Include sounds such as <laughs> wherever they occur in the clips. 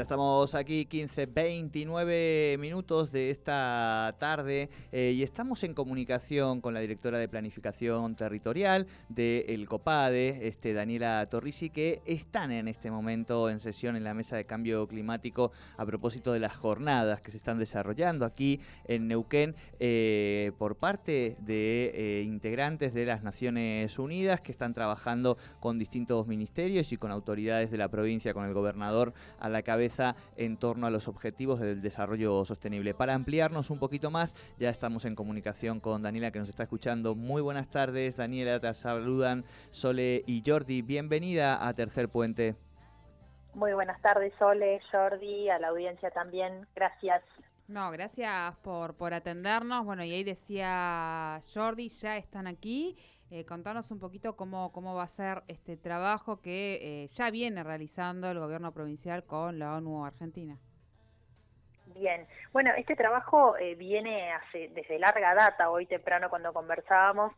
Ya estamos aquí 15, 29 minutos de esta tarde eh, y estamos en comunicación con la directora de Planificación Territorial del COPADE, este, Daniela Torrisi, que están en este momento en sesión en la Mesa de Cambio Climático a propósito de las jornadas que se están desarrollando aquí en Neuquén eh, por parte de eh, integrantes de las Naciones Unidas que están trabajando con distintos ministerios y con autoridades de la provincia, con el gobernador a la cabeza en torno a los objetivos del desarrollo sostenible. Para ampliarnos un poquito más, ya estamos en comunicación con Daniela que nos está escuchando. Muy buenas tardes, Daniela, te saludan Sole y Jordi. Bienvenida a Tercer Puente. Muy buenas tardes, Sole, Jordi, a la audiencia también. Gracias. No, gracias por, por atendernos. Bueno, y ahí decía Jordi, ya están aquí. Eh, contanos un poquito cómo, cómo va a ser este trabajo que eh, ya viene realizando el gobierno provincial con la ONU Argentina. Bien, bueno, este trabajo eh, viene hace, desde larga data, hoy temprano cuando conversábamos,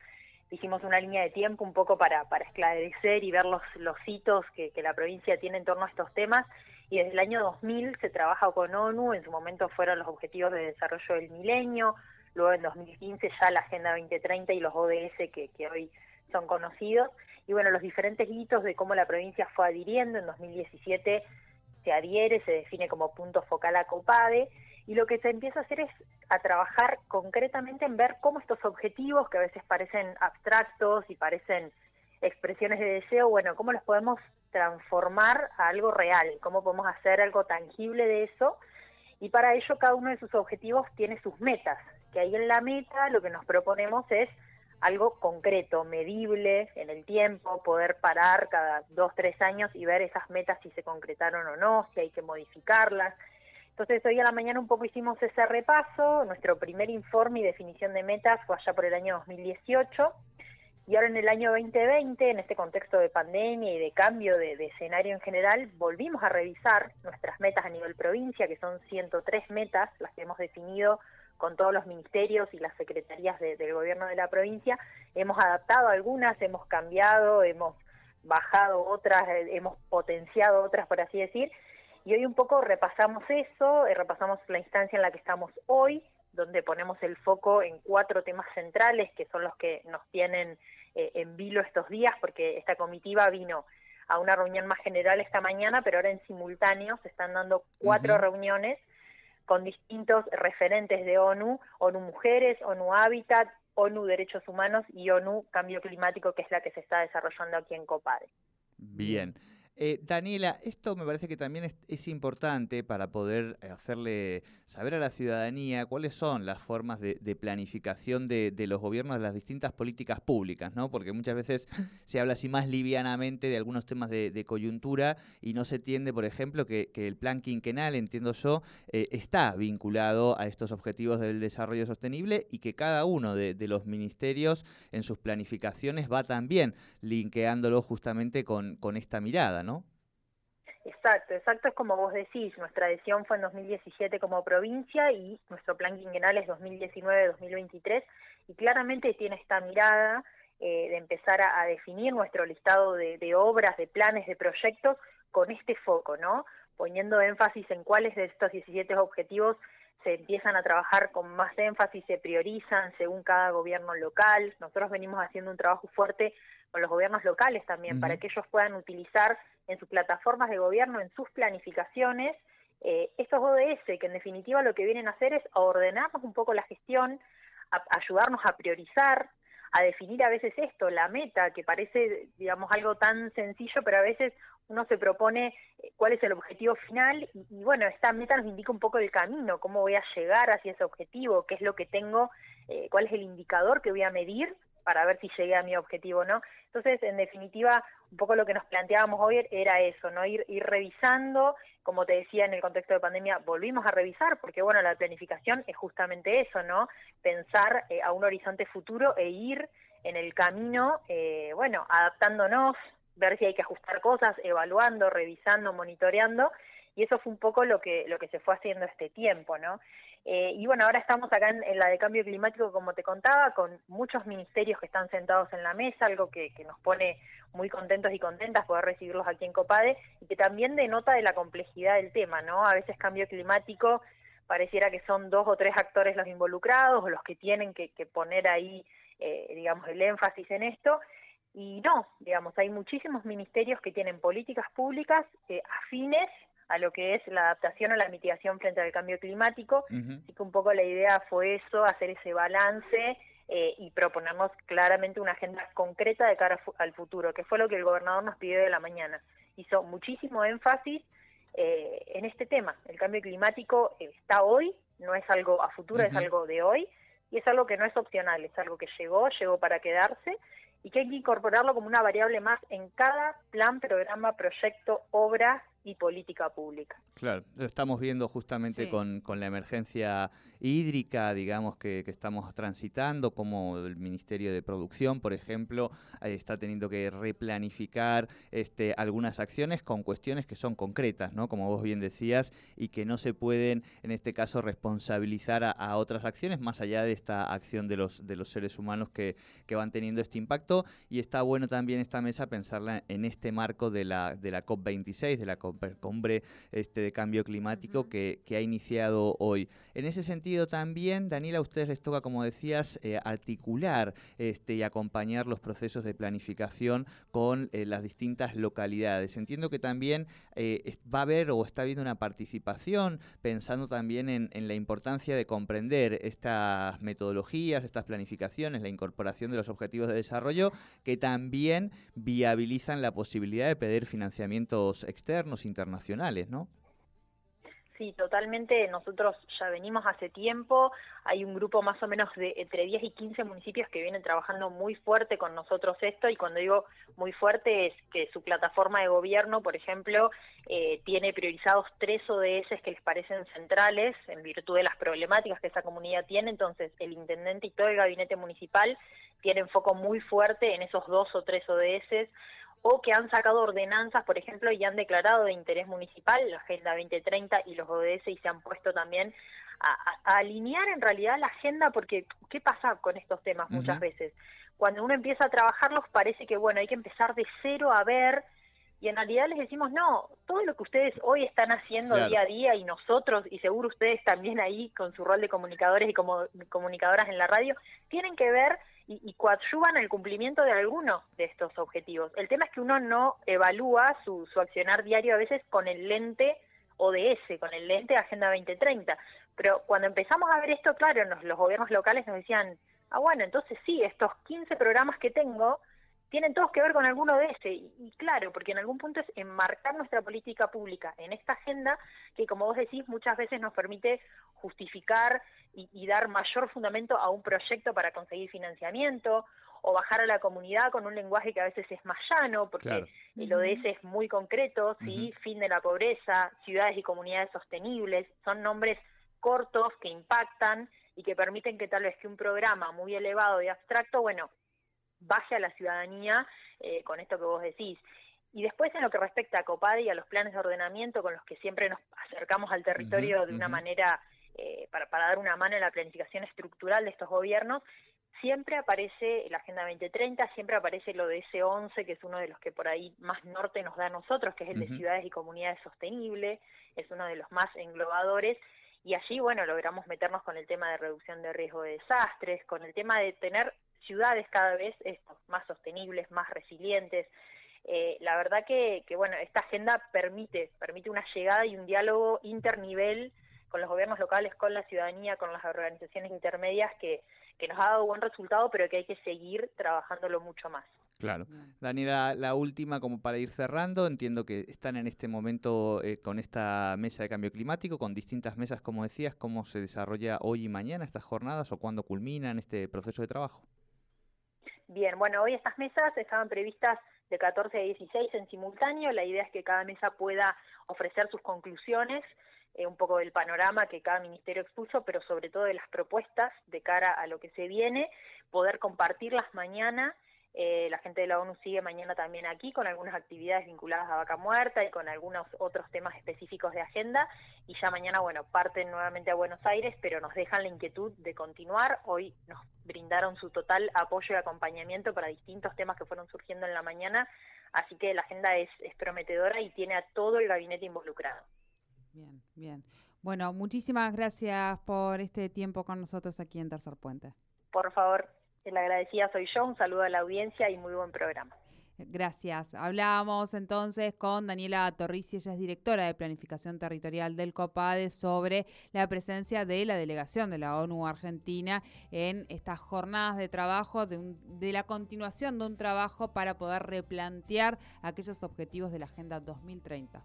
hicimos una línea de tiempo un poco para, para esclarecer y ver los, los hitos que, que la provincia tiene en torno a estos temas y desde el año 2000 se trabaja con ONU, en su momento fueron los Objetivos de Desarrollo del Milenio, luego en 2015 ya la Agenda 2030 y los ODS que, que hoy son conocidos, y bueno, los diferentes hitos de cómo la provincia fue adhiriendo, en 2017 se adhiere, se define como punto focal a COPADE, y lo que se empieza a hacer es a trabajar concretamente en ver cómo estos objetivos, que a veces parecen abstractos y parecen expresiones de deseo, bueno, cómo los podemos transformar a algo real, cómo podemos hacer algo tangible de eso, y para ello cada uno de sus objetivos tiene sus metas, que ahí en la meta lo que nos proponemos es algo concreto, medible en el tiempo, poder parar cada dos, tres años y ver esas metas si se concretaron o no, si hay que modificarlas. Entonces hoy a la mañana un poco hicimos ese repaso, nuestro primer informe y definición de metas fue allá por el año 2018 y ahora en el año 2020, en este contexto de pandemia y de cambio de, de, escenario en general, volvimos a revisar nuestras metas a nivel provincia, que son 103 metas, las que hemos definido con todos los ministerios y las secretarías del gobierno de la provincia. Hemos adaptado algunas, hemos cambiado, hemos bajado otras, eh, hemos potenciado otras, por así decir. Y hoy un poco repasamos eso, eh, repasamos la instancia en la que estamos hoy, donde ponemos el foco en cuatro temas centrales, que son los que nos tienen eh, en vilo estos días, porque esta comitiva vino a una reunión más general esta mañana, pero ahora en simultáneo se están dando cuatro reuniones con distintos referentes de ONU, ONU Mujeres, ONU Hábitat, ONU Derechos Humanos y ONU Cambio Climático, que es la que se está desarrollando aquí en COPADE. Bien. Eh, Daniela, esto me parece que también es, importante para poder eh, hacerle saber a la ciudadanía cuáles son las formas de, planificación de, los gobiernos de las distintas políticas públicas, ¿no? Porque muchas veces <laughs> se habla así más livianamente de algunos temas de, coyuntura y no se entiende, por ejemplo, que, el plan quinquenal, entiendo yo, eh, está vinculado a estos objetivos del desarrollo sostenible y que cada uno de, los ministerios en sus planificaciones va también linkeándolo justamente con, con esta mirada. ¿No? Exacto, exacto, es como vos decís, nuestra adhesión fue en 2017 como provincia y nuestro plan quinquenal es 2019-2023 y claramente tiene esta mirada eh, de empezar a, definir nuestro listado de, de, obras, de planes, de proyectos con este foco, ¿no? Poniendo énfasis en cuáles de estos 17 objetivos se empiezan a trabajar con más énfasis, se priorizan según cada gobierno local. Nosotros venimos haciendo un trabajo fuerte con los gobiernos locales también, para que ellos puedan utilizar en sus plataformas de gobierno, en sus planificaciones, eh, estos ODS, que en definitiva lo que vienen a hacer es ordenarnos un poco la gestión, a ayudarnos a priorizar, a definir a veces esto, la meta, que parece, digamos, algo tan sencillo, pero a veces uno se propone eh, cuál es el objetivo final y, y, bueno, esta meta nos indica un poco el camino, cómo voy a llegar hacia ese objetivo, qué es lo que tengo, eh, cuál es el indicador que voy a medir para ver si llegué a mi objetivo o no. Entonces, en definitiva, un poco lo que nos planteábamos hoy era eso, ¿no? Ir, ir revisando, como te decía en el contexto de pandemia, volvimos a revisar, porque bueno, la planificación es justamente eso, ¿no? Pensar eh, a un horizonte futuro e ir en el camino, eh, bueno, adaptándonos, ver si hay que ajustar cosas, evaluando, revisando, monitoreando, y eso fue un poco lo que lo que se fue haciendo este tiempo, ¿no? Eh, y bueno, ahora estamos acá en, la de cambio climático, como te contaba, con muchos ministerios que están sentados en la mesa, algo que, nos pone muy contentos y contentas poder recibirlos aquí en Copade, y que también denota de la complejidad del tema, ¿no? A veces cambio climático pareciera que son dos o tres actores los involucrados o los que tienen que, poner ahí, eh, digamos, el énfasis en esto, y no, digamos, hay muchísimos ministerios que tienen políticas públicas eh, afines a lo que es la adaptación o la mitigación frente al cambio climático. Así que un poco la idea fue eso, hacer ese balance eh, y proponernos claramente una agenda concreta de cara al futuro, que fue lo que el gobernador nos pidió de la mañana. Hizo muchísimo énfasis eh, en este tema. El cambio climático está hoy, no es algo a futuro, es algo de hoy y es algo que no es opcional, es algo que llegó, llegó para quedarse y que hay que incorporarlo como una variable más en cada plan, programa, proyecto, obra y política pública. Claro, lo estamos viendo justamente con, con, la emergencia hídrica, digamos, que, que, estamos transitando, como el Ministerio de Producción, por ejemplo, eh, está teniendo que replanificar este, algunas acciones con cuestiones que son concretas, ¿no? Como vos bien decías, y que no se pueden, en este caso, responsabilizar a, otras acciones, más allá de esta acción de los, de los seres humanos que, que van teniendo este impacto. Y está bueno también esta mesa pensarla en este marco de la, de la COP26, de la COP este, de cambio climático que, ha iniciado hoy. En ese sentido también, Daniela, a ustedes les toca, como decías, eh, articular este, y acompañar los procesos de planificación con eh, las distintas localidades. Entiendo que también eh, va a haber o está habiendo una participación pensando también en, en la importancia de comprender estas metodologías, estas planificaciones, la incorporación de los objetivos de desarrollo que también viabilizan la posibilidad de pedir financiamientos externos internacionales, ¿no? Sí, totalmente. Nosotros ya venimos hace tiempo. Hay un grupo más o menos de entre 10 y 15 municipios que vienen trabajando muy fuerte con nosotros esto. Y cuando digo muy fuerte es que su plataforma de gobierno, por ejemplo, eh, tiene priorizados tres ODS que les parecen centrales en virtud de las problemáticas que esa comunidad tiene. Entonces, el intendente y todo el gabinete municipal tienen foco muy fuerte en esos dos o tres ODS o que han sacado ordenanzas, por ejemplo, y han declarado de interés municipal la Agenda 2030 y los ODS y se han puesto también a, alinear en realidad la agenda, porque ¿qué pasa con estos temas muchas veces? Cuando uno empieza a trabajarlos parece que, bueno, hay que empezar de cero a ver, y en realidad les decimos, no, todo lo que ustedes hoy están haciendo día a día y nosotros, y seguro ustedes también ahí con su rol de comunicadores y como comunicadoras en la radio, tienen que ver y, y coadyuvan el cumplimiento de algunos de estos objetivos. El tema es que uno no evalúa su, su accionar diario a veces con el lente ODS, con el lente Agenda 2030. Pero cuando empezamos a ver esto, claro, los gobiernos locales nos decían, ah, bueno, entonces sí, estos 15 programas que tengo tienen todos que ver con alguno de ese. Y, claro, porque en algún punto es enmarcar nuestra política pública en esta agenda que, como vos decís, muchas veces nos permite justificar y, dar mayor fundamento a un proyecto para conseguir financiamiento o bajar a la comunidad con un lenguaje que a veces es más llano, porque el ODS es muy concreto, ¿sí? Fin de la pobreza, ciudades y comunidades sostenibles, son nombres cortos que impactan y que permiten que tal vez que un programa muy elevado y abstracto, bueno, baje a la ciudadanía eh, con esto que vos decís. Y después en lo que respecta a COPADE y a los planes de ordenamiento con los que siempre nos acercamos al territorio de una manera eh, para, para dar una mano en la planificación estructural de estos gobiernos, siempre aparece la Agenda 2030, siempre aparece lo de ese 11, que es uno de los que por ahí más norte nos da a nosotros, que es el de ciudades y comunidades sostenibles, es uno de los más englobadores, y allí, bueno, logramos meternos con el tema de reducción de riesgo de desastres, con el tema de tener ciudades cada vez más sostenibles, más resilientes. Eh, la verdad que, que, bueno, esta agenda permite, permite una llegada y un diálogo internivel con los gobiernos locales, con la ciudadanía, con las organizaciones intermedias que, que nos ha dado buen resultado, pero que hay que seguir trabajándolo mucho más. Claro. Daniela, la última como para ir cerrando, entiendo que están en este momento eh, con esta mesa de cambio climático, con distintas mesas, como decías, ¿cómo se desarrolla hoy y mañana estas jornadas o cuándo culminan este proceso de trabajo? Bien, bueno, hoy estas mesas estaban previstas de 14 a 16 en simultáneo. La idea es que cada mesa pueda ofrecer sus conclusiones, eh, un poco del panorama que cada ministerio expuso, pero sobre todo de las propuestas de cara a lo que se viene, poder compartirlas mañana Eh, la gente de la ONU sigue mañana también aquí con algunas actividades vinculadas a Vaca Muerta y con algunos otros temas específicos de agenda. Y ya mañana, bueno, parten nuevamente a Buenos Aires, pero nos dejan la inquietud de continuar. Hoy nos brindaron su total apoyo y acompañamiento para distintos temas que fueron surgiendo en la mañana. Así que la agenda es, es prometedora y tiene a todo el gabinete involucrado. Bien, bien. Bueno, muchísimas gracias por este tiempo con nosotros aquí en Tercer Puente. Por favor, la agradecida soy yo, un saludo a la audiencia y muy buen programa. Gracias. Hablábamos entonces con Daniela Torrici, ella es directora de Planificación Territorial del COPADE, sobre la presencia de la delegación de la ONU Argentina en estas jornadas de trabajo, de, de la continuación de un trabajo para poder replantear aquellos objetivos de la Agenda 2030.